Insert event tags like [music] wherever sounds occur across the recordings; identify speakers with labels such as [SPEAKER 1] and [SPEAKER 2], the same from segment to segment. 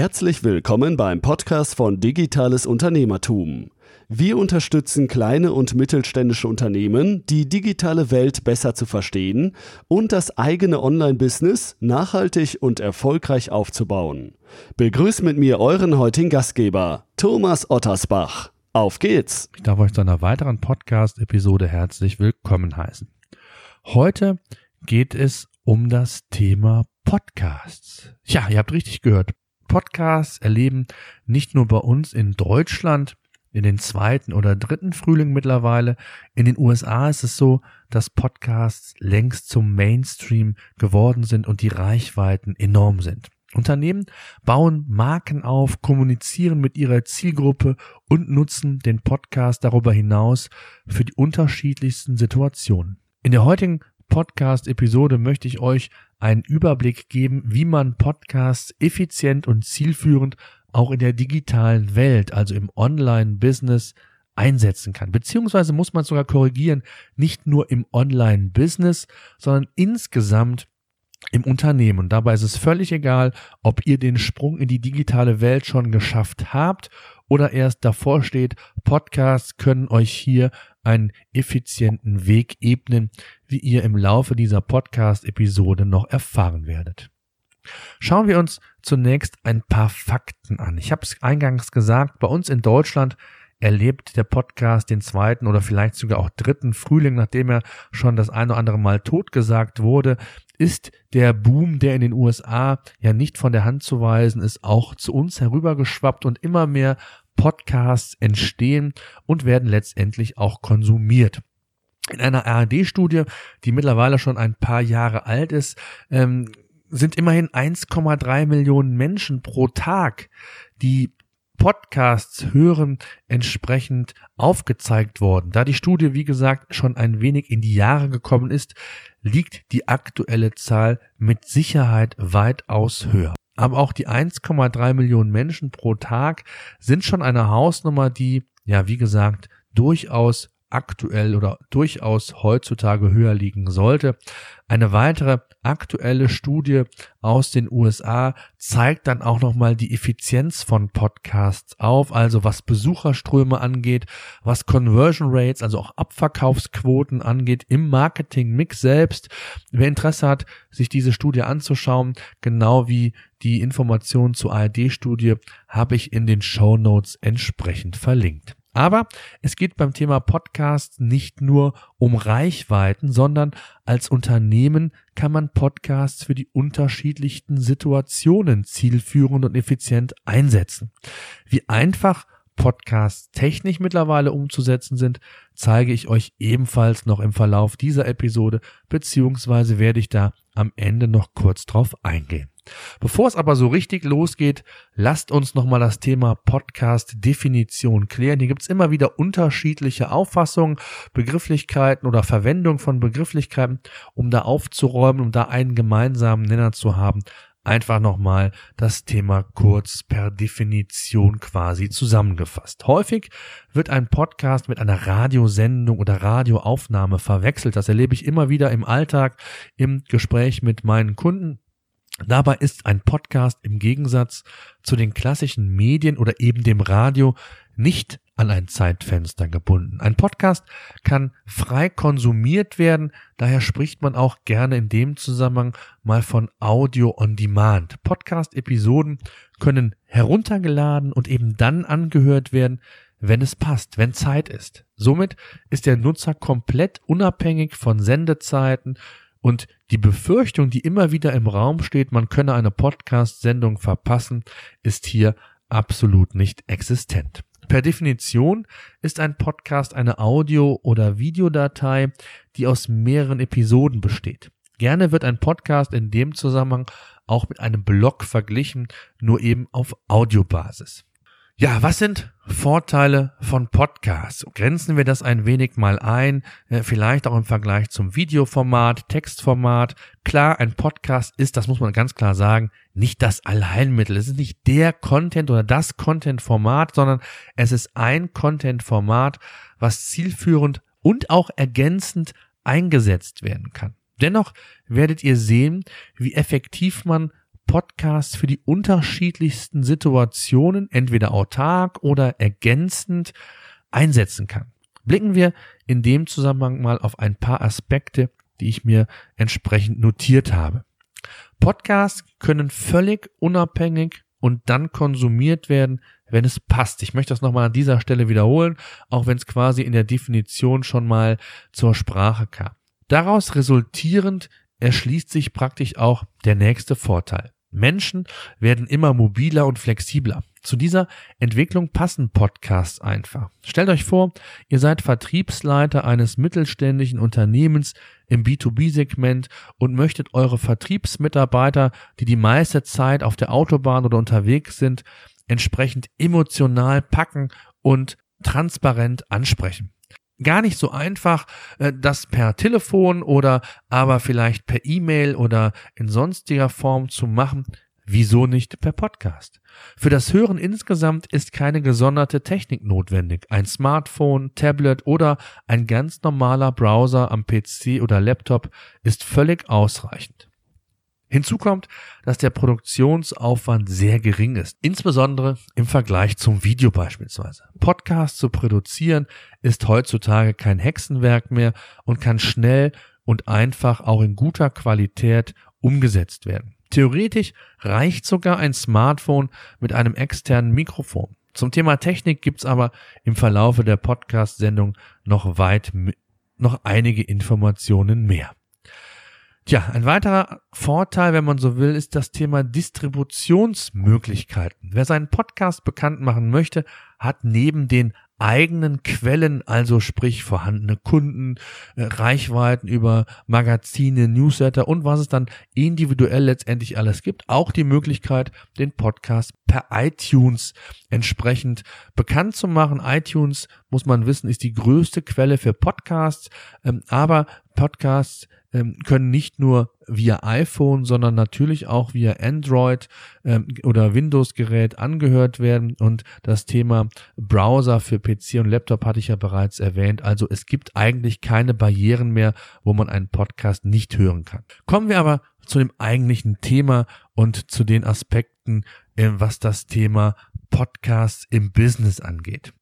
[SPEAKER 1] Herzlich willkommen beim Podcast von Digitales Unternehmertum. Wir unterstützen kleine und mittelständische Unternehmen, die digitale Welt besser zu verstehen und das eigene Online-Business nachhaltig und erfolgreich aufzubauen. Begrüßt mit mir euren heutigen Gastgeber, Thomas Ottersbach. Auf geht's!
[SPEAKER 2] Ich darf euch zu einer weiteren Podcast-Episode herzlich willkommen heißen. Heute geht es um das Thema Podcasts. Ja, ihr habt richtig gehört. Podcasts erleben nicht nur bei uns in Deutschland in den zweiten oder dritten Frühling mittlerweile. In den USA ist es so, dass Podcasts längst zum Mainstream geworden sind und die Reichweiten enorm sind. Unternehmen bauen Marken auf, kommunizieren mit ihrer Zielgruppe und nutzen den Podcast darüber hinaus für die unterschiedlichsten Situationen. In der heutigen Podcast-Episode möchte ich euch einen Überblick geben, wie man Podcasts effizient und zielführend auch in der digitalen Welt, also im Online-Business, einsetzen kann. Beziehungsweise muss man sogar korrigieren, nicht nur im Online-Business, sondern insgesamt im Unternehmen. Und dabei ist es völlig egal, ob ihr den Sprung in die digitale Welt schon geschafft habt oder erst davor steht. Podcasts können euch hier einen effizienten Weg ebnen, wie ihr im Laufe dieser Podcast-Episode noch erfahren werdet. Schauen wir uns zunächst ein paar Fakten an. Ich habe es eingangs gesagt, bei uns in Deutschland erlebt der Podcast den zweiten oder vielleicht sogar auch dritten Frühling, nachdem er schon das ein oder andere Mal totgesagt wurde, ist der Boom, der in den USA ja nicht von der Hand zu weisen ist, auch zu uns herübergeschwappt und immer mehr Podcasts entstehen und werden letztendlich auch konsumiert. In einer ARD-Studie, die mittlerweile schon ein paar Jahre alt ist, ähm, sind immerhin 1,3 Millionen Menschen pro Tag, die Podcasts hören, entsprechend aufgezeigt worden. Da die Studie, wie gesagt, schon ein wenig in die Jahre gekommen ist, liegt die aktuelle Zahl mit Sicherheit weitaus höher. Aber auch die 1,3 Millionen Menschen pro Tag sind schon eine Hausnummer, die, ja, wie gesagt, durchaus aktuell oder durchaus heutzutage höher liegen sollte. Eine weitere aktuelle Studie aus den USA zeigt dann auch nochmal die Effizienz von Podcasts auf, also was Besucherströme angeht, was Conversion Rates, also auch Abverkaufsquoten angeht im Marketing-Mix selbst. Wer Interesse hat, sich diese Studie anzuschauen, genau wie die Informationen zur ARD-Studie, habe ich in den Show Notes entsprechend verlinkt. Aber es geht beim Thema Podcast nicht nur um Reichweiten, sondern als Unternehmen kann man Podcasts für die unterschiedlichsten Situationen zielführend und effizient einsetzen. Wie einfach Podcasts technisch mittlerweile umzusetzen sind, zeige ich euch ebenfalls noch im Verlauf dieser Episode, beziehungsweise werde ich da am Ende noch kurz drauf eingehen. Bevor es aber so richtig losgeht, lasst uns nochmal das Thema Podcast-Definition klären. Hier gibt's immer wieder unterschiedliche Auffassungen, Begrifflichkeiten oder Verwendung von Begrifflichkeiten, um da aufzuräumen, um da einen gemeinsamen Nenner zu haben. Einfach nochmal das Thema kurz per Definition quasi zusammengefasst. Häufig wird ein Podcast mit einer Radiosendung oder Radioaufnahme verwechselt. Das erlebe ich immer wieder im Alltag, im Gespräch mit meinen Kunden Dabei ist ein Podcast im Gegensatz zu den klassischen Medien oder eben dem Radio nicht an ein Zeitfenster gebunden. Ein Podcast kann frei konsumiert werden, daher spricht man auch gerne in dem Zusammenhang mal von Audio on Demand. Podcast-Episoden können heruntergeladen und eben dann angehört werden, wenn es passt, wenn Zeit ist. Somit ist der Nutzer komplett unabhängig von Sendezeiten, und die Befürchtung, die immer wieder im Raum steht, man könne eine Podcast-Sendung verpassen, ist hier absolut nicht existent. Per Definition ist ein Podcast eine Audio- oder Videodatei, die aus mehreren Episoden besteht. Gerne wird ein Podcast in dem Zusammenhang auch mit einem Blog verglichen, nur eben auf Audiobasis. Ja, was sind Vorteile von Podcasts? Grenzen wir das ein wenig mal ein, äh, vielleicht auch im Vergleich zum Videoformat, Textformat. Klar, ein Podcast ist, das muss man ganz klar sagen, nicht das Allheilmittel. Es ist nicht der Content oder das Content-Format, sondern es ist ein Content-Format, was zielführend und auch ergänzend eingesetzt werden kann. Dennoch werdet ihr sehen, wie effektiv man Podcasts für die unterschiedlichsten Situationen, entweder autark oder ergänzend, einsetzen kann. Blicken wir in dem Zusammenhang mal auf ein paar Aspekte, die ich mir entsprechend notiert habe. Podcasts können völlig unabhängig und dann konsumiert werden, wenn es passt. Ich möchte das nochmal an dieser Stelle wiederholen, auch wenn es quasi in der Definition schon mal zur Sprache kam. Daraus resultierend erschließt sich praktisch auch der nächste Vorteil. Menschen werden immer mobiler und flexibler. Zu dieser Entwicklung passen Podcasts einfach. Stellt euch vor, ihr seid Vertriebsleiter eines mittelständischen Unternehmens im B2B-Segment und möchtet eure Vertriebsmitarbeiter, die die meiste Zeit auf der Autobahn oder unterwegs sind, entsprechend emotional packen und transparent ansprechen gar nicht so einfach, äh, das per Telefon oder aber vielleicht per E-Mail oder in sonstiger Form zu machen. Wieso nicht per Podcast? Für das Hören insgesamt ist keine gesonderte Technik notwendig. Ein Smartphone, Tablet oder ein ganz normaler Browser am PC oder Laptop ist völlig ausreichend. Hinzu kommt, dass der Produktionsaufwand sehr gering ist, insbesondere im Vergleich zum Video beispielsweise. Podcasts zu produzieren ist heutzutage kein Hexenwerk mehr und kann schnell und einfach auch in guter Qualität umgesetzt werden. Theoretisch reicht sogar ein Smartphone mit einem externen Mikrofon. Zum Thema Technik gibt's aber im Verlaufe der Podcast-Sendung noch weit noch einige Informationen mehr. Tja, ein weiterer Vorteil, wenn man so will, ist das Thema Distributionsmöglichkeiten. Wer seinen Podcast bekannt machen möchte, hat neben den eigenen Quellen, also sprich vorhandene Kunden, äh, Reichweiten über Magazine, Newsletter und was es dann individuell letztendlich alles gibt, auch die Möglichkeit, den Podcast per iTunes entsprechend bekannt zu machen. iTunes, muss man wissen, ist die größte Quelle für Podcasts, ähm, aber Podcasts ähm, können nicht nur via iPhone, sondern natürlich auch via Android ähm, oder Windows-Gerät angehört werden. Und das Thema Browser für PC und Laptop hatte ich ja bereits erwähnt. Also es gibt eigentlich keine Barrieren mehr, wo man einen Podcast nicht hören kann. Kommen wir aber zu dem eigentlichen Thema und zu den Aspekten, äh, was das Thema Podcasts im Business angeht.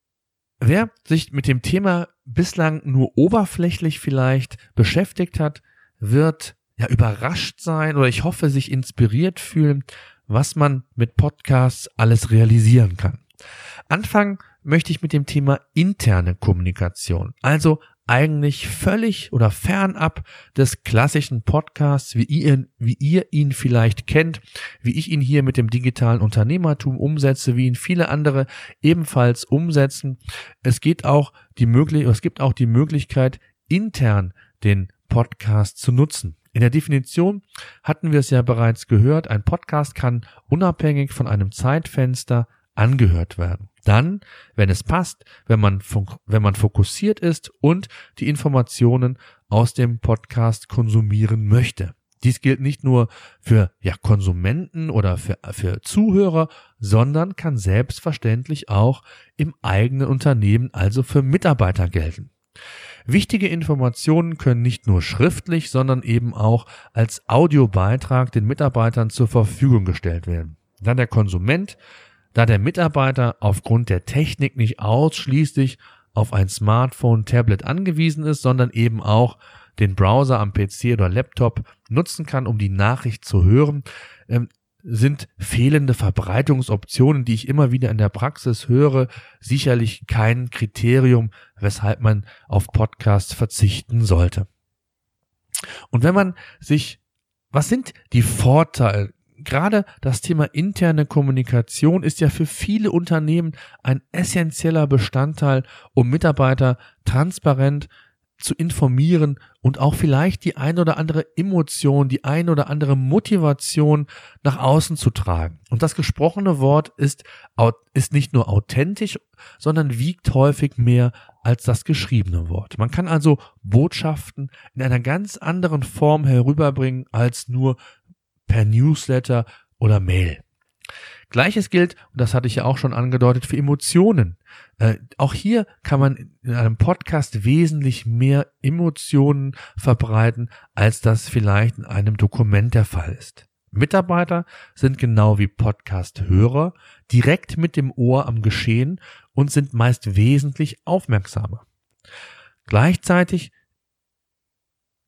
[SPEAKER 2] Wer sich mit dem Thema bislang nur oberflächlich vielleicht beschäftigt hat, wird ja überrascht sein oder ich hoffe sich inspiriert fühlen, was man mit Podcasts alles realisieren kann. Anfangen möchte ich mit dem Thema interne Kommunikation, also eigentlich völlig oder fernab des klassischen Podcasts, wie ihr, wie ihr ihn vielleicht kennt, wie ich ihn hier mit dem digitalen Unternehmertum umsetze, wie ihn viele andere ebenfalls umsetzen. Es geht auch die Möglichkeit, es gibt auch die Möglichkeit, intern den Podcast zu nutzen. In der Definition hatten wir es ja bereits gehört, ein Podcast kann unabhängig von einem Zeitfenster angehört werden. Dann, wenn es passt, wenn man, wenn man fokussiert ist und die Informationen aus dem Podcast konsumieren möchte. Dies gilt nicht nur für ja, Konsumenten oder für, für Zuhörer, sondern kann selbstverständlich auch im eigenen Unternehmen, also für Mitarbeiter gelten. Wichtige Informationen können nicht nur schriftlich, sondern eben auch als Audiobeitrag den Mitarbeitern zur Verfügung gestellt werden. Da der Konsument, da der Mitarbeiter aufgrund der Technik nicht ausschließlich auf ein Smartphone, Tablet angewiesen ist, sondern eben auch den Browser am PC oder Laptop nutzen kann, um die Nachricht zu hören, ähm, sind fehlende Verbreitungsoptionen, die ich immer wieder in der Praxis höre, sicherlich kein Kriterium, weshalb man auf Podcasts verzichten sollte. Und wenn man sich, was sind die Vorteile? Gerade das Thema interne Kommunikation ist ja für viele Unternehmen ein essentieller Bestandteil, um Mitarbeiter transparent zu informieren und auch vielleicht die ein oder andere Emotion, die ein oder andere Motivation nach außen zu tragen. Und das gesprochene Wort ist, ist nicht nur authentisch, sondern wiegt häufig mehr als das geschriebene Wort. Man kann also Botschaften in einer ganz anderen Form herüberbringen als nur per Newsletter oder Mail. Gleiches gilt, und das hatte ich ja auch schon angedeutet, für Emotionen. Äh, auch hier kann man in einem Podcast wesentlich mehr Emotionen verbreiten, als das vielleicht in einem Dokument der Fall ist. Mitarbeiter sind genau wie Podcast-Hörer direkt mit dem Ohr am Geschehen und sind meist wesentlich aufmerksamer. Gleichzeitig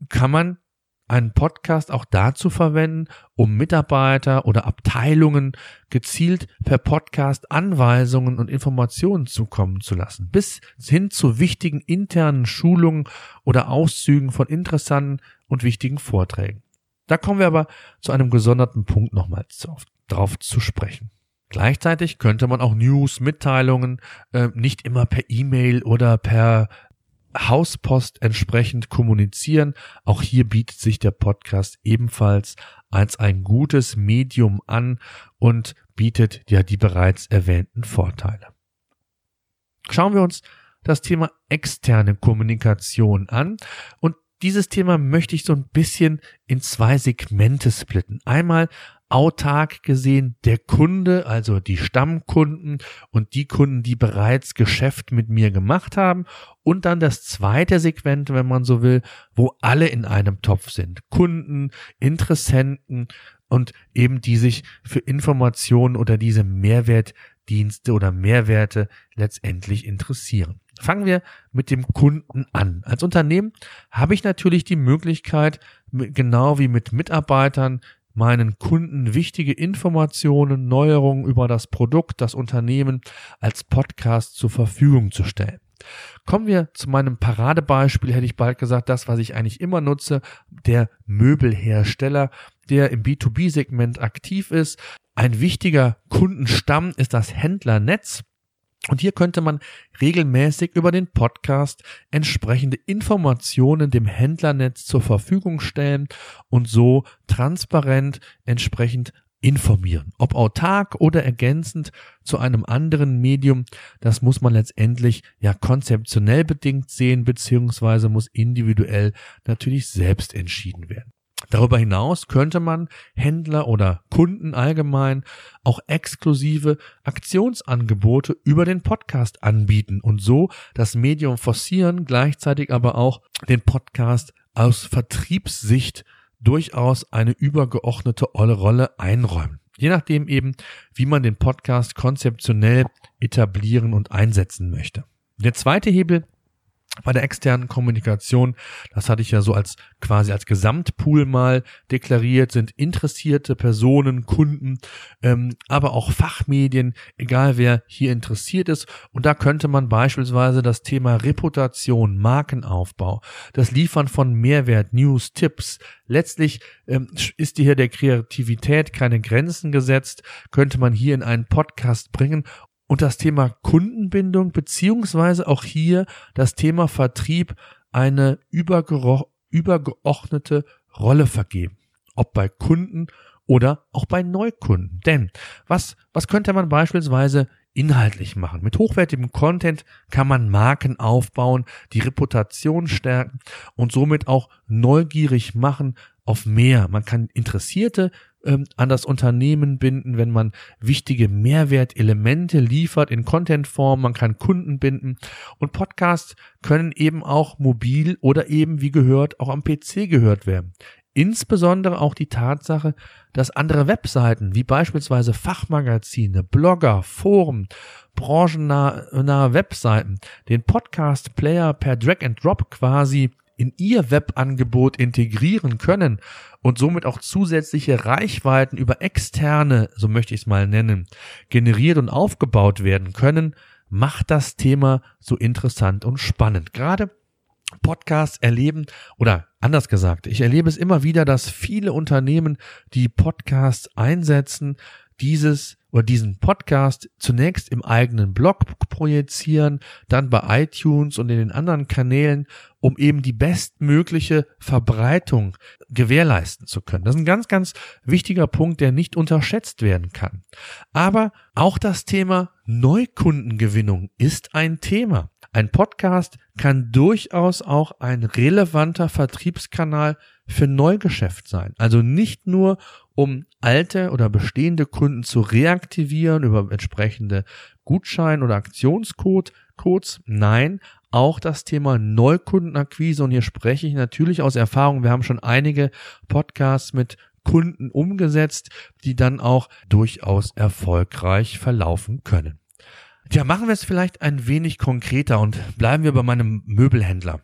[SPEAKER 2] kann man einen Podcast auch dazu verwenden, um Mitarbeiter oder Abteilungen gezielt per Podcast Anweisungen und Informationen zukommen zu lassen, bis hin zu wichtigen internen Schulungen oder Auszügen von interessanten und wichtigen Vorträgen. Da kommen wir aber zu einem gesonderten Punkt nochmals drauf zu sprechen. Gleichzeitig könnte man auch News, Mitteilungen äh, nicht immer per E-Mail oder per Hauspost entsprechend kommunizieren. Auch hier bietet sich der Podcast ebenfalls als ein gutes Medium an und bietet ja die bereits erwähnten Vorteile. Schauen wir uns das Thema externe Kommunikation an und dieses Thema möchte ich so ein bisschen in zwei Segmente splitten. Einmal autark gesehen der Kunde, also die Stammkunden und die Kunden, die bereits Geschäft mit mir gemacht haben. Und dann das zweite Segment, wenn man so will, wo alle in einem Topf sind. Kunden, Interessenten und eben die sich für Informationen oder diese Mehrwertdienste oder Mehrwerte letztendlich interessieren. Fangen wir mit dem Kunden an. Als Unternehmen habe ich natürlich die Möglichkeit, genau wie mit Mitarbeitern, meinen Kunden wichtige Informationen, Neuerungen über das Produkt, das Unternehmen als Podcast zur Verfügung zu stellen. Kommen wir zu meinem Paradebeispiel, hätte ich bald gesagt, das, was ich eigentlich immer nutze, der Möbelhersteller, der im B2B-Segment aktiv ist. Ein wichtiger Kundenstamm ist das Händlernetz. Und hier könnte man regelmäßig über den Podcast entsprechende Informationen dem Händlernetz zur Verfügung stellen und so transparent entsprechend informieren. Ob autark oder ergänzend zu einem anderen Medium, das muss man letztendlich ja konzeptionell bedingt sehen, beziehungsweise muss individuell natürlich selbst entschieden werden. Darüber hinaus könnte man Händler oder Kunden allgemein auch exklusive Aktionsangebote über den Podcast anbieten und so das Medium forcieren, gleichzeitig aber auch den Podcast aus Vertriebssicht durchaus eine übergeordnete Rolle einräumen. Je nachdem eben, wie man den Podcast konzeptionell etablieren und einsetzen möchte. Der zweite Hebel bei der externen Kommunikation, das hatte ich ja so als quasi als Gesamtpool mal deklariert, sind interessierte Personen, Kunden, ähm, aber auch Fachmedien, egal wer hier interessiert ist. Und da könnte man beispielsweise das Thema Reputation, Markenaufbau, das Liefern von Mehrwert, News, Tipps, letztlich ähm, ist hier der Kreativität keine Grenzen gesetzt, könnte man hier in einen Podcast bringen und das Thema Kundenbindung beziehungsweise auch hier das Thema Vertrieb eine übergeordnete Rolle vergeben. Ob bei Kunden oder auch bei Neukunden. Denn was, was könnte man beispielsweise inhaltlich machen? Mit hochwertigem Content kann man Marken aufbauen, die Reputation stärken und somit auch neugierig machen auf mehr. Man kann Interessierte ähm, an das Unternehmen binden, wenn man wichtige Mehrwertelemente liefert in Contentform, man kann Kunden binden und Podcasts können eben auch mobil oder eben wie gehört auch am PC gehört werden. Insbesondere auch die Tatsache, dass andere Webseiten wie beispielsweise Fachmagazine, Blogger, Foren, branchennahe Webseiten den Podcast-Player per Drag and Drop quasi in ihr Webangebot integrieren können und somit auch zusätzliche Reichweiten über externe, so möchte ich es mal nennen, generiert und aufgebaut werden können, macht das Thema so interessant und spannend. Gerade Podcasts erleben oder anders gesagt, ich erlebe es immer wieder, dass viele Unternehmen, die Podcasts einsetzen, dieses oder diesen Podcast zunächst im eigenen Blog projizieren, dann bei iTunes und in den anderen Kanälen, um eben die bestmögliche Verbreitung gewährleisten zu können. Das ist ein ganz, ganz wichtiger Punkt, der nicht unterschätzt werden kann. Aber auch das Thema Neukundengewinnung ist ein Thema. Ein Podcast kann durchaus auch ein relevanter Vertriebskanal für Neugeschäft sein. Also nicht nur, um alte oder bestehende Kunden zu reaktivieren über entsprechende Gutschein- oder Aktionscodes. Nein, auch das Thema Neukundenakquise. Und hier spreche ich natürlich aus Erfahrung. Wir haben schon einige Podcasts mit Kunden umgesetzt, die dann auch durchaus erfolgreich verlaufen können. Ja, machen wir es vielleicht ein wenig konkreter und bleiben wir bei meinem Möbelhändler.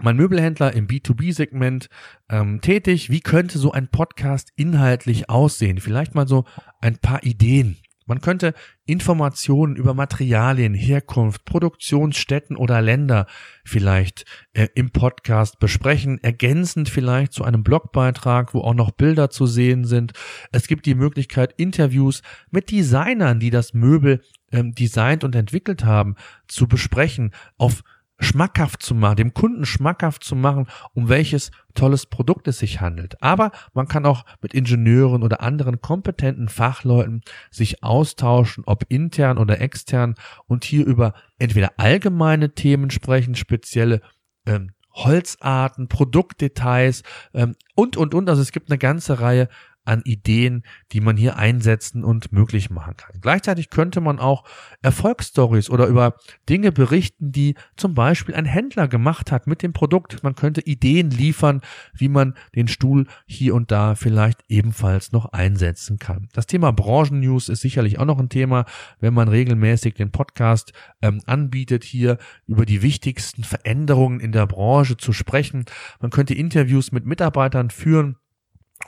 [SPEAKER 2] Mein Möbelhändler im B2B-Segment ähm, tätig. Wie könnte so ein Podcast inhaltlich aussehen? Vielleicht mal so ein paar Ideen. Man könnte Informationen über Materialien, Herkunft, Produktionsstätten oder Länder vielleicht äh, im Podcast besprechen, ergänzend vielleicht zu einem Blogbeitrag, wo auch noch Bilder zu sehen sind. Es gibt die Möglichkeit, Interviews mit Designern, die das Möbel ähm, designt und entwickelt haben, zu besprechen, auf schmackhaft zu machen, dem Kunden schmackhaft zu machen, um welches tolles Produkt es sich handelt. Aber man kann auch mit Ingenieuren oder anderen kompetenten Fachleuten sich austauschen, ob intern oder extern und hier über entweder allgemeine Themen sprechen, spezielle ähm, Holzarten, Produktdetails ähm, und, und, und. Also es gibt eine ganze Reihe an Ideen, die man hier einsetzen und möglich machen kann. Gleichzeitig könnte man auch Erfolgsstories oder über Dinge berichten, die zum Beispiel ein Händler gemacht hat mit dem Produkt. Man könnte Ideen liefern, wie man den Stuhl hier und da vielleicht ebenfalls noch einsetzen kann. Das Thema Branchennews ist sicherlich auch noch ein Thema, wenn man regelmäßig den Podcast ähm, anbietet, hier über die wichtigsten Veränderungen in der Branche zu sprechen. Man könnte Interviews mit Mitarbeitern führen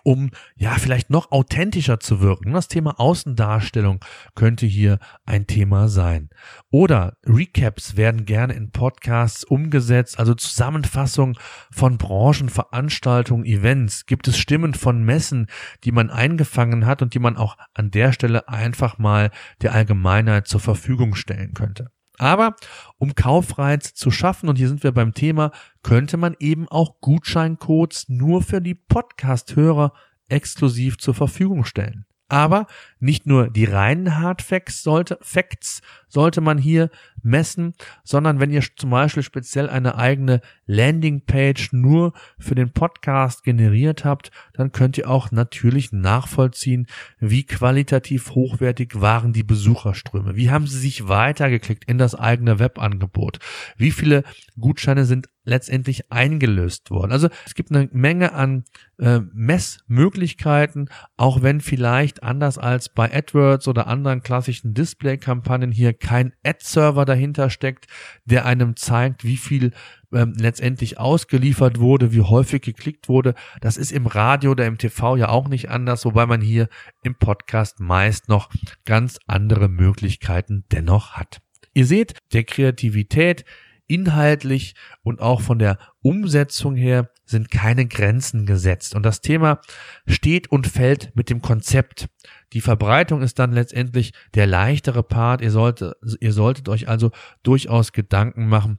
[SPEAKER 2] um ja vielleicht noch authentischer zu wirken. Das Thema Außendarstellung könnte hier ein Thema sein. Oder Recaps werden gerne in Podcasts umgesetzt, also Zusammenfassung von Branchenveranstaltungen, Events. Gibt es Stimmen von Messen, die man eingefangen hat und die man auch an der Stelle einfach mal der Allgemeinheit zur Verfügung stellen könnte. Aber um Kaufreiz zu schaffen, und hier sind wir beim Thema, könnte man eben auch Gutscheincodes nur für die Podcast-Hörer exklusiv zur Verfügung stellen. Aber nicht nur die reinen Hard Facts sollte, Facts sollte man hier messen, sondern wenn ihr zum Beispiel speziell eine eigene Landingpage nur für den Podcast generiert habt, dann könnt ihr auch natürlich nachvollziehen, wie qualitativ hochwertig waren die Besucherströme. Wie haben sie sich weitergeklickt in das eigene Webangebot? Wie viele Gutscheine sind letztendlich eingelöst worden. Also es gibt eine Menge an äh, Messmöglichkeiten, auch wenn vielleicht anders als bei AdWords oder anderen klassischen Display-Kampagnen hier kein Ad-Server dahinter steckt, der einem zeigt, wie viel ähm, letztendlich ausgeliefert wurde, wie häufig geklickt wurde. Das ist im Radio oder im TV ja auch nicht anders, wobei man hier im Podcast meist noch ganz andere Möglichkeiten dennoch hat. Ihr seht, der Kreativität inhaltlich und auch von der Umsetzung her sind keine Grenzen gesetzt. Und das Thema steht und fällt mit dem Konzept. Die Verbreitung ist dann letztendlich der leichtere Part. Ihr solltet, ihr solltet euch also durchaus Gedanken machen,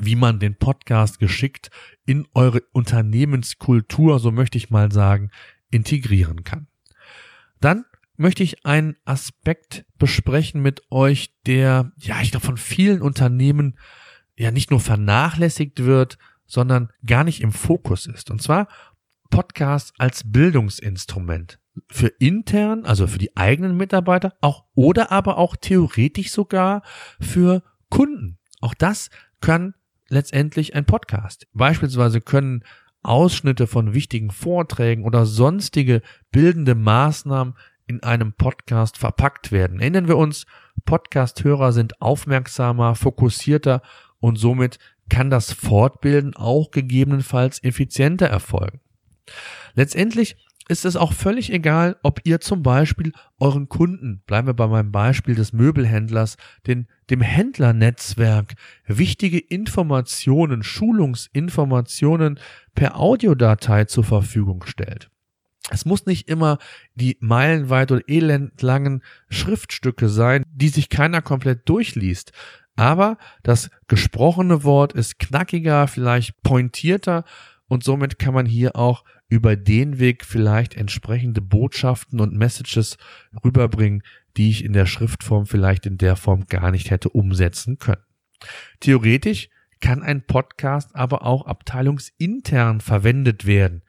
[SPEAKER 2] wie man den Podcast geschickt in eure Unternehmenskultur, so möchte ich mal sagen, integrieren kann. Dann möchte ich einen Aspekt besprechen mit euch, der, ja, ich glaube, von vielen Unternehmen ja nicht nur vernachlässigt wird, sondern gar nicht im Fokus ist. Und zwar Podcast als Bildungsinstrument für intern, also für die eigenen Mitarbeiter, auch oder aber auch theoretisch sogar für Kunden. Auch das kann letztendlich ein Podcast. Beispielsweise können Ausschnitte von wichtigen Vorträgen oder sonstige bildende Maßnahmen in einem Podcast verpackt werden. Erinnern wir uns, Podcast-Hörer sind aufmerksamer, fokussierter und somit kann das Fortbilden auch gegebenenfalls effizienter erfolgen. Letztendlich ist es auch völlig egal, ob ihr zum Beispiel euren Kunden, bleiben wir bei meinem Beispiel des Möbelhändlers, den, dem Händlernetzwerk wichtige Informationen, Schulungsinformationen per Audiodatei zur Verfügung stellt. Es muss nicht immer die meilenweit oder elendlangen Schriftstücke sein, die sich keiner komplett durchliest. Aber das gesprochene Wort ist knackiger, vielleicht pointierter und somit kann man hier auch über den Weg vielleicht entsprechende Botschaften und Messages rüberbringen, die ich in der Schriftform vielleicht in der Form gar nicht hätte umsetzen können. Theoretisch kann ein Podcast aber auch abteilungsintern verwendet werden.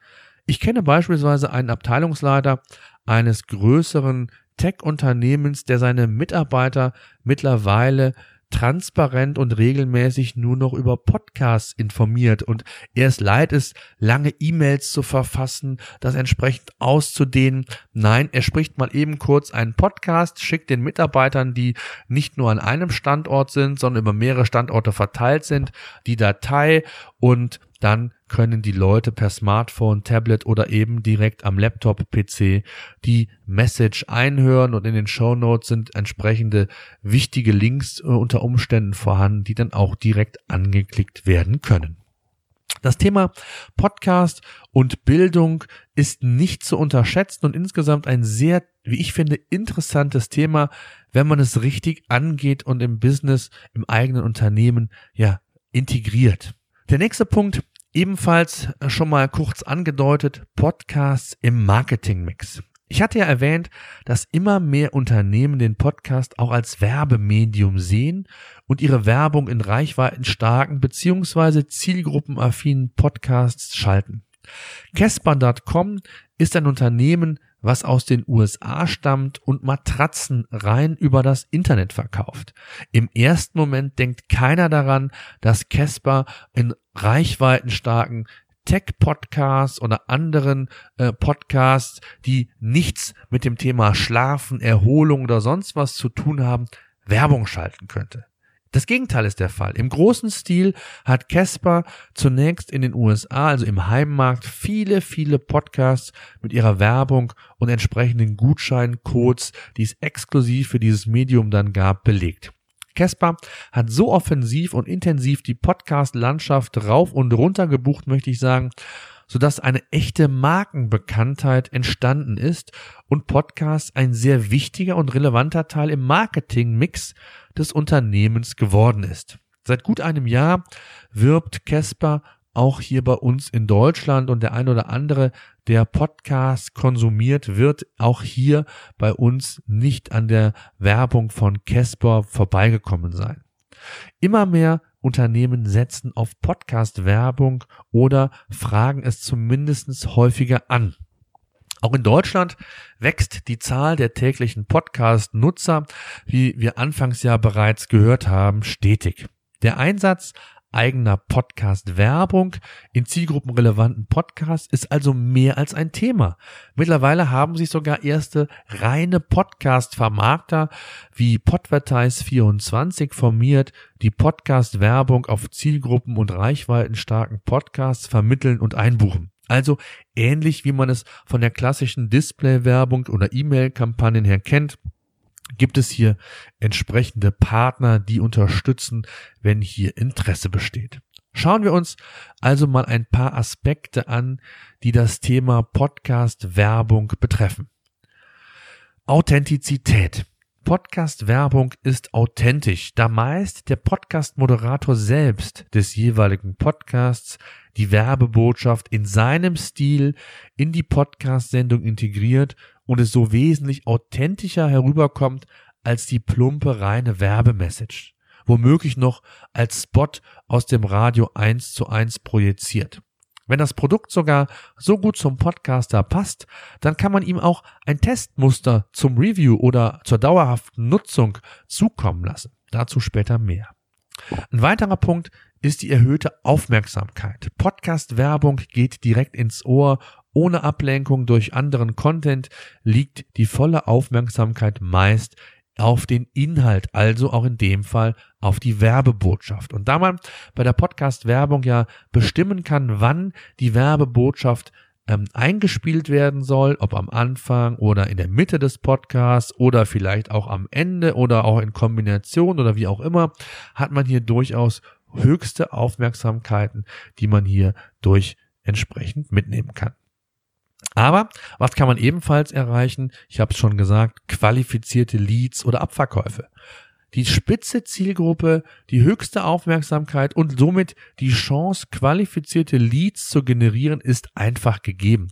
[SPEAKER 2] Ich kenne beispielsweise einen Abteilungsleiter eines größeren Tech-Unternehmens, der seine Mitarbeiter mittlerweile transparent und regelmäßig nur noch über Podcasts informiert und er es leid ist, lange E-Mails zu verfassen, das entsprechend auszudehnen. Nein, er spricht mal eben kurz einen Podcast, schickt den Mitarbeitern, die nicht nur an einem Standort sind, sondern über mehrere Standorte verteilt sind, die Datei und dann können die Leute per Smartphone, Tablet oder eben direkt am Laptop, PC die Message einhören und in den Show Notes sind entsprechende wichtige Links äh, unter Umständen vorhanden, die dann auch direkt angeklickt werden können. Das Thema Podcast und Bildung ist nicht zu unterschätzen und insgesamt ein sehr, wie ich finde, interessantes Thema, wenn man es richtig angeht und im Business, im eigenen Unternehmen, ja, integriert. Der nächste Punkt, ebenfalls schon mal kurz angedeutet, Podcasts im Marketingmix. Ich hatte ja erwähnt, dass immer mehr Unternehmen den Podcast auch als Werbemedium sehen und ihre Werbung in reichweitenstarken bzw. zielgruppenaffinen Podcasts schalten. Casper.com ist ein Unternehmen, was aus den USA stammt und Matratzen rein über das Internet verkauft. Im ersten Moment denkt keiner daran, dass Casper in reichweitenstarken Tech-Podcasts oder anderen äh, Podcasts, die nichts mit dem Thema Schlafen, Erholung oder sonst was zu tun haben, Werbung schalten könnte. Das Gegenteil ist der Fall. Im großen Stil hat Casper zunächst in den USA, also im Heimmarkt, viele, viele Podcasts mit ihrer Werbung und entsprechenden Gutscheincodes, die es exklusiv für dieses Medium dann gab, belegt. Casper hat so offensiv und intensiv die Podcast-Landschaft rauf und runter gebucht, möchte ich sagen, sodass eine echte Markenbekanntheit entstanden ist und Podcast ein sehr wichtiger und relevanter Teil im Marketingmix des Unternehmens geworden ist. Seit gut einem Jahr wirbt Casper auch hier bei uns in Deutschland und der ein oder andere, der Podcast konsumiert, wird auch hier bei uns nicht an der Werbung von Casper vorbeigekommen sein. Immer mehr Unternehmen setzen auf Podcast-Werbung oder fragen es zumindest häufiger an. Auch in Deutschland wächst die Zahl der täglichen Podcast-Nutzer, wie wir anfangs ja bereits gehört haben, stetig. Der Einsatz eigener Podcast-Werbung in zielgruppenrelevanten Podcasts ist also mehr als ein Thema. Mittlerweile haben sich sogar erste reine Podcast-Vermarkter wie Podvertise24 formiert, die Podcast-Werbung auf Zielgruppen und reichweitenstarken Podcasts vermitteln und einbuchen. Also ähnlich wie man es von der klassischen Display-Werbung oder E-Mail-Kampagnen her kennt, gibt es hier entsprechende Partner, die unterstützen, wenn hier Interesse besteht. Schauen wir uns also mal ein paar Aspekte an, die das Thema Podcast-Werbung betreffen. Authentizität. Podcast-Werbung ist authentisch, da meist der Podcast-Moderator selbst des jeweiligen Podcasts die Werbebotschaft in seinem Stil in die Podcast-Sendung integriert und es so wesentlich authentischer herüberkommt als die plumpe reine Werbemessage. Womöglich noch als Spot aus dem Radio eins zu eins projiziert. Wenn das Produkt sogar so gut zum Podcaster passt, dann kann man ihm auch ein Testmuster zum Review oder zur dauerhaften Nutzung zukommen lassen. Dazu später mehr. Ein weiterer Punkt ist die erhöhte Aufmerksamkeit. Podcast-Werbung geht direkt ins Ohr ohne Ablenkung durch anderen Content liegt die volle Aufmerksamkeit meist auf den Inhalt, also auch in dem Fall auf die Werbebotschaft. Und da man bei der Podcast-Werbung ja bestimmen kann, wann die Werbebotschaft ähm, eingespielt werden soll, ob am Anfang oder in der Mitte des Podcasts oder vielleicht auch am Ende oder auch in Kombination oder wie auch immer, hat man hier durchaus höchste Aufmerksamkeiten, die man hier durch entsprechend mitnehmen kann. Aber was kann man ebenfalls erreichen? Ich habe es schon gesagt, qualifizierte Leads oder Abverkäufe die spitze Zielgruppe, die höchste Aufmerksamkeit und somit die Chance, qualifizierte Leads zu generieren, ist einfach gegeben.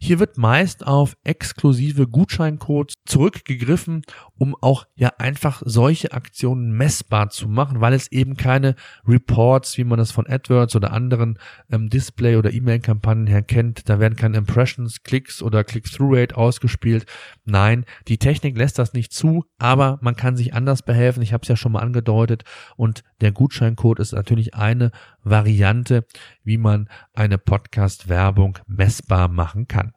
[SPEAKER 2] Hier wird meist auf exklusive Gutscheincodes zurückgegriffen, um auch ja einfach solche Aktionen messbar zu machen, weil es eben keine Reports, wie man das von AdWords oder anderen ähm, Display- oder E-Mail-Kampagnen her kennt. Da werden keine Impressions, Klicks oder Click-Through-Rate ausgespielt. Nein, die Technik lässt das nicht zu, aber man kann sich anders behelfen helfen. Ich habe es ja schon mal angedeutet und der Gutscheincode ist natürlich eine Variante, wie man eine Podcast-Werbung messbar machen kann.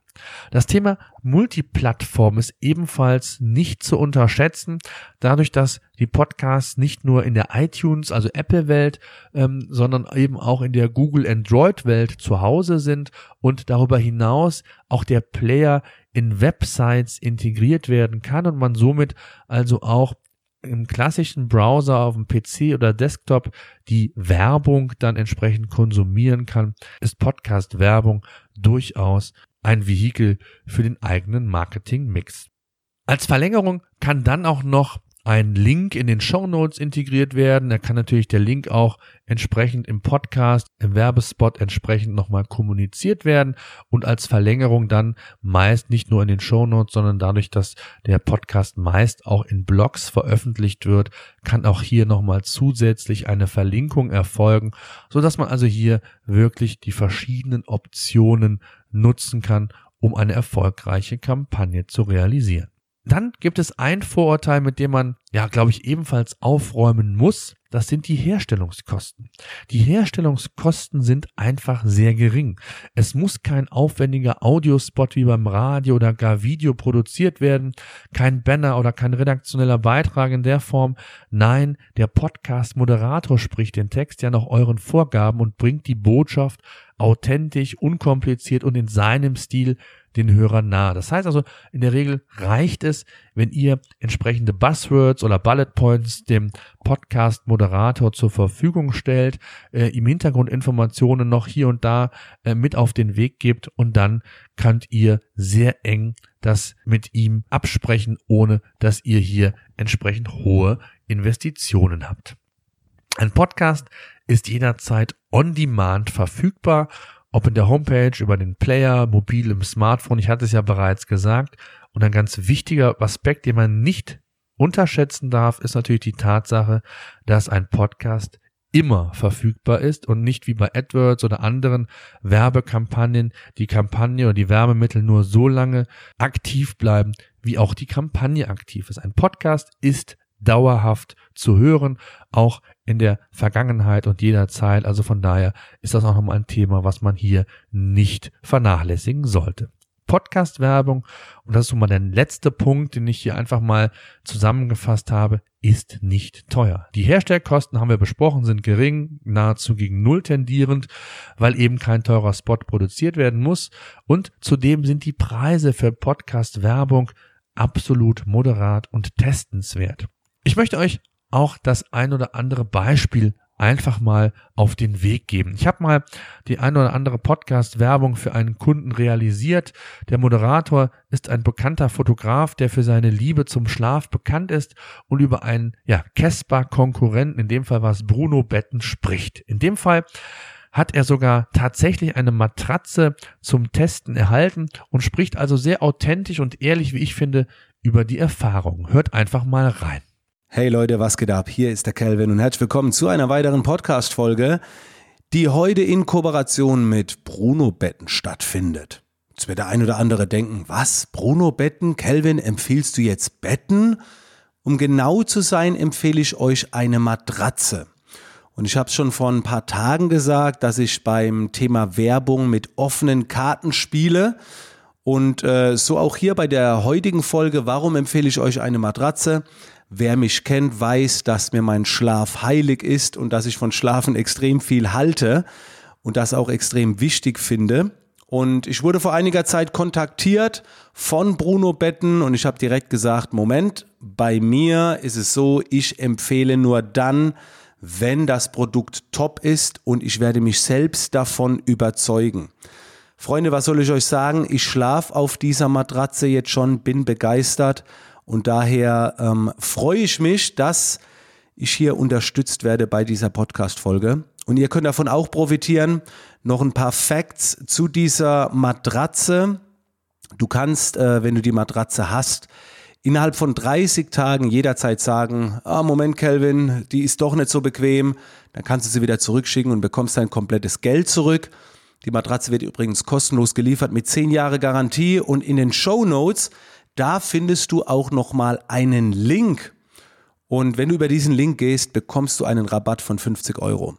[SPEAKER 2] Das Thema Multiplattform ist ebenfalls nicht zu unterschätzen, dadurch, dass die Podcasts nicht nur in der iTunes, also Apple-Welt, ähm, sondern eben auch in der Google Android-Welt zu Hause sind und darüber hinaus auch der Player in Websites integriert werden kann und man somit also auch im klassischen Browser auf dem PC oder Desktop die Werbung dann entsprechend konsumieren kann, ist Podcast-Werbung durchaus ein Vehikel für den eigenen Marketing-Mix. Als Verlängerung kann dann auch noch ein Link in den Show Notes integriert werden. Da kann natürlich der Link auch entsprechend im Podcast, im Werbespot entsprechend nochmal kommuniziert werden und als Verlängerung dann meist nicht nur in den Show Notes, sondern dadurch, dass der Podcast meist auch in Blogs veröffentlicht wird, kann auch hier nochmal zusätzlich eine Verlinkung erfolgen, so dass man also hier wirklich die verschiedenen Optionen nutzen kann, um eine erfolgreiche Kampagne zu realisieren. Dann gibt es ein Vorurteil, mit dem man, ja, glaube ich, ebenfalls aufräumen muss. Das sind die Herstellungskosten. Die Herstellungskosten sind einfach sehr gering. Es muss kein aufwendiger Audiospot wie beim Radio oder gar Video produziert werden, kein Banner oder kein redaktioneller Beitrag in der Form. Nein, der Podcast-Moderator spricht den Text ja nach euren Vorgaben und bringt die Botschaft authentisch, unkompliziert und in seinem Stil den Hörern nahe. Das heißt also, in der Regel reicht es, wenn ihr entsprechende Buzzwords oder Bullet Points dem Podcast-Moderator zur Verfügung stellt, äh, ihm Hintergrundinformationen noch hier und da äh, mit auf den Weg gibt und dann könnt ihr sehr eng das mit ihm absprechen, ohne dass ihr hier entsprechend hohe Investitionen habt. Ein Podcast ist jederzeit on demand verfügbar ob in der Homepage, über den Player, mobil im Smartphone, ich hatte es ja bereits gesagt. Und ein ganz wichtiger Aspekt, den man nicht unterschätzen darf, ist natürlich die Tatsache, dass ein Podcast immer verfügbar ist und nicht wie bei AdWords oder anderen Werbekampagnen die Kampagne oder die Werbemittel nur so lange aktiv bleiben, wie auch die Kampagne aktiv ist. Ein Podcast ist dauerhaft zu hören, auch in der Vergangenheit und jederzeit. Also von daher ist das auch nochmal ein Thema, was man hier nicht vernachlässigen sollte. Podcast-Werbung, und das ist nun mal der letzte Punkt, den ich hier einfach mal zusammengefasst habe, ist nicht teuer. Die Herstellkosten haben wir besprochen, sind gering, nahezu gegen Null tendierend, weil eben kein teurer Spot produziert werden muss. Und zudem sind die Preise für Podcast-Werbung absolut moderat und testenswert. Ich möchte euch auch das ein oder andere Beispiel einfach mal auf den Weg geben. Ich habe mal die ein oder andere Podcast-Werbung für einen Kunden realisiert. Der Moderator ist ein bekannter Fotograf, der für seine Liebe zum Schlaf bekannt ist und über einen ja, Casper-Konkurrenten, in dem Fall war es Bruno Betten, spricht. In dem Fall hat er sogar tatsächlich eine Matratze zum Testen erhalten und spricht also sehr authentisch und ehrlich, wie ich finde, über die Erfahrung. Hört einfach mal rein.
[SPEAKER 3] Hey Leute, was geht ab? Hier ist der Kelvin und herzlich willkommen zu einer weiteren Podcast-Folge, die heute in Kooperation mit Bruno Betten stattfindet. Jetzt wird der ein oder andere denken, was? Bruno Betten? Kelvin, empfiehlst du jetzt Betten? Um genau zu sein, empfehle ich euch eine Matratze. Und ich habe es schon vor ein paar Tagen gesagt, dass ich beim Thema Werbung mit offenen Karten spiele. Und äh, so auch hier bei der heutigen Folge, warum empfehle ich euch eine Matratze? Wer mich kennt, weiß, dass mir mein Schlaf heilig ist und dass ich von Schlafen extrem viel halte und das auch extrem wichtig finde. Und ich wurde vor einiger Zeit kontaktiert von Bruno Betten und ich habe direkt gesagt, Moment, bei mir ist es so, ich empfehle nur dann, wenn das Produkt top ist und ich werde mich selbst davon überzeugen. Freunde, was soll ich euch sagen? Ich schlafe auf dieser Matratze jetzt schon, bin begeistert und daher ähm, freue ich mich, dass ich hier unterstützt werde bei dieser Podcast-Folge. Und ihr könnt davon auch profitieren. Noch ein paar Facts zu dieser Matratze. Du kannst, äh, wenn du die Matratze hast, innerhalb von 30 Tagen jederzeit sagen, ah, Moment, Kelvin, die ist doch nicht so bequem. Dann kannst du sie wieder zurückschicken und bekommst dein komplettes Geld zurück. Die Matratze wird übrigens kostenlos geliefert mit 10 Jahre Garantie und in den Show Notes da findest du auch nochmal einen Link. Und wenn du über diesen Link gehst, bekommst du einen Rabatt von 50 Euro.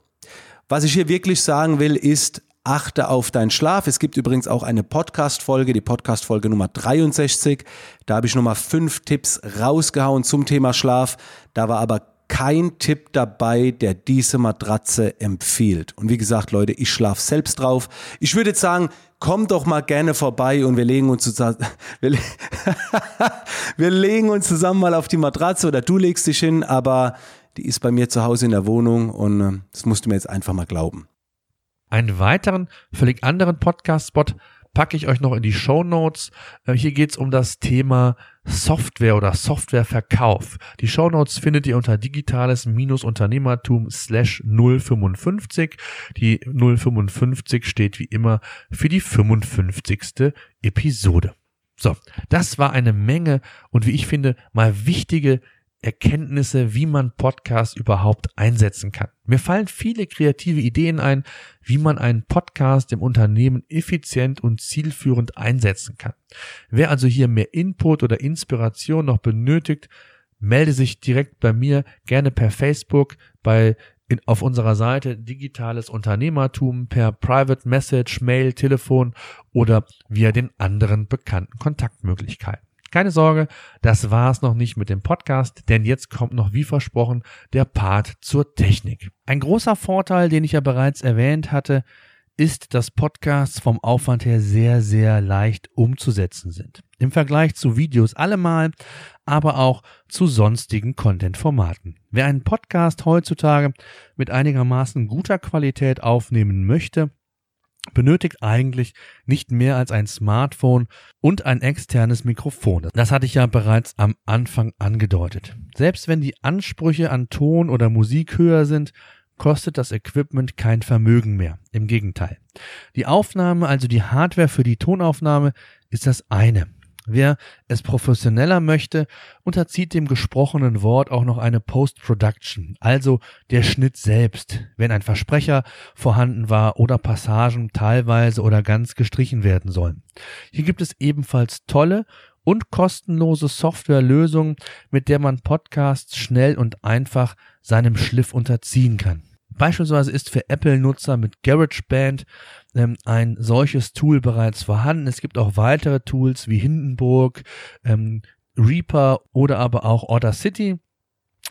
[SPEAKER 3] Was ich hier wirklich sagen will, ist, achte auf deinen Schlaf. Es gibt übrigens auch eine Podcast-Folge, die Podcast-Folge Nummer 63. Da habe ich nochmal fünf Tipps rausgehauen zum Thema Schlaf. Da war aber kein Tipp dabei, der diese Matratze empfiehlt. Und wie gesagt, Leute, ich schlafe selbst drauf. Ich würde jetzt sagen, komm doch mal gerne vorbei und wir legen uns zusammen, [laughs] wir, [laughs] wir legen uns zusammen mal auf die Matratze oder du legst dich hin, aber die ist bei mir zu Hause in der Wohnung und äh, das musst du mir jetzt einfach mal glauben.
[SPEAKER 2] Einen weiteren, völlig anderen Podcast-Spot packe ich euch noch in die Show Notes. Äh, hier geht es um das Thema Software oder Softwareverkauf. Die Show Notes findet ihr unter digitales-unternehmertum slash 055. Die 055 steht wie immer für die 55. Episode. So, das war eine Menge und wie ich finde, mal wichtige Erkenntnisse, wie man Podcasts überhaupt einsetzen kann. Mir fallen viele kreative Ideen ein, wie man einen Podcast im Unternehmen effizient und zielführend einsetzen kann. Wer also hier mehr Input oder Inspiration noch benötigt, melde sich direkt bei mir gerne per Facebook, bei in, auf unserer Seite digitales Unternehmertum per Private Message, Mail, Telefon oder via den anderen bekannten Kontaktmöglichkeiten. Keine Sorge, das war's noch nicht mit dem Podcast, denn jetzt kommt noch wie versprochen der Part zur Technik. Ein großer Vorteil, den ich ja bereits erwähnt hatte, ist, dass Podcasts vom Aufwand her sehr, sehr leicht umzusetzen sind. Im Vergleich zu Videos allemal, aber auch zu sonstigen Content-Formaten. Wer einen Podcast heutzutage mit einigermaßen guter Qualität aufnehmen möchte, benötigt eigentlich nicht mehr als ein Smartphone und ein externes Mikrofon. Das hatte ich ja bereits am Anfang angedeutet. Selbst wenn die Ansprüche an Ton oder Musik höher sind, kostet das Equipment kein Vermögen mehr. Im Gegenteil. Die Aufnahme, also die Hardware für die Tonaufnahme, ist das eine. Wer es professioneller möchte, unterzieht dem gesprochenen Wort auch noch eine Post-Production, also der Schnitt selbst, wenn ein Versprecher vorhanden war oder Passagen teilweise oder ganz gestrichen werden sollen. Hier gibt es ebenfalls tolle und kostenlose Softwarelösungen, mit der man Podcasts schnell und einfach seinem Schliff unterziehen kann. Beispielsweise ist für Apple-Nutzer mit GarageBand ähm, ein solches Tool bereits vorhanden. Es gibt auch weitere Tools wie Hindenburg, ähm, Reaper oder aber auch Order City.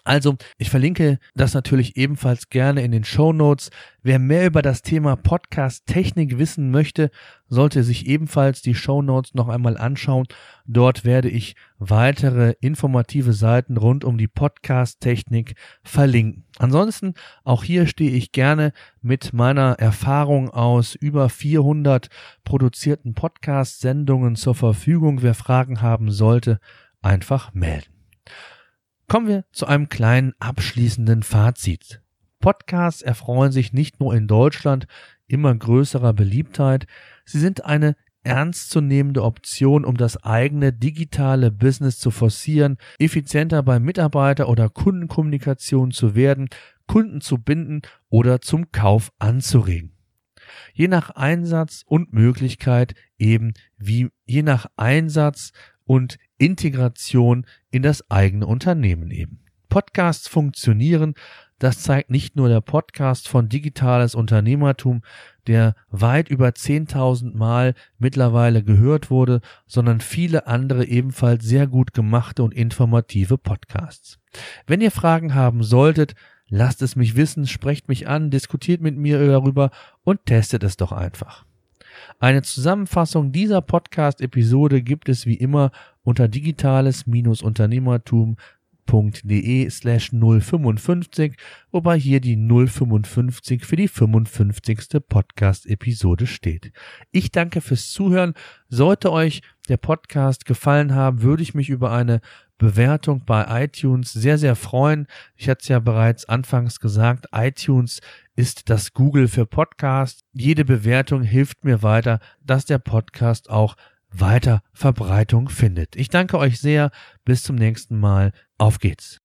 [SPEAKER 2] Also, ich verlinke das natürlich ebenfalls gerne in den Show Notes. Wer mehr über das Thema Podcast Technik wissen möchte, sollte sich ebenfalls die Show Notes noch einmal anschauen. Dort werde ich weitere informative Seiten rund um die Podcast Technik verlinken. Ansonsten, auch hier stehe ich gerne mit meiner Erfahrung aus über 400 produzierten Podcast-Sendungen zur Verfügung. Wer Fragen haben sollte, einfach melden. Kommen wir zu einem kleinen abschließenden Fazit. Podcasts erfreuen sich nicht nur in Deutschland immer größerer Beliebtheit, sie sind eine ernstzunehmende Option, um das eigene digitale Business zu forcieren, effizienter bei Mitarbeiter- oder Kundenkommunikation zu werden, Kunden zu binden oder zum Kauf anzuregen. Je nach Einsatz und Möglichkeit eben wie je nach Einsatz und Integration in das eigene Unternehmen eben. Podcasts funktionieren, das zeigt nicht nur der Podcast von Digitales Unternehmertum, der weit über 10.000 Mal mittlerweile gehört wurde, sondern viele andere ebenfalls sehr gut gemachte und informative Podcasts. Wenn ihr Fragen haben solltet, lasst es mich wissen, sprecht mich an, diskutiert mit mir darüber und testet es doch einfach. Eine Zusammenfassung dieser Podcast-Episode gibt es wie immer unter digitales-unternehmertum.de slash 055, wobei hier die 055 für die 55. Podcast-Episode steht. Ich danke fürs Zuhören. Sollte euch der Podcast gefallen haben, würde ich mich über eine Bewertung bei iTunes sehr, sehr freuen. Ich hatte es ja bereits anfangs gesagt, iTunes ist das Google für Podcasts. Jede Bewertung hilft mir weiter, dass der Podcast auch weiter Verbreitung findet. Ich danke euch sehr. Bis zum nächsten Mal. Auf geht's.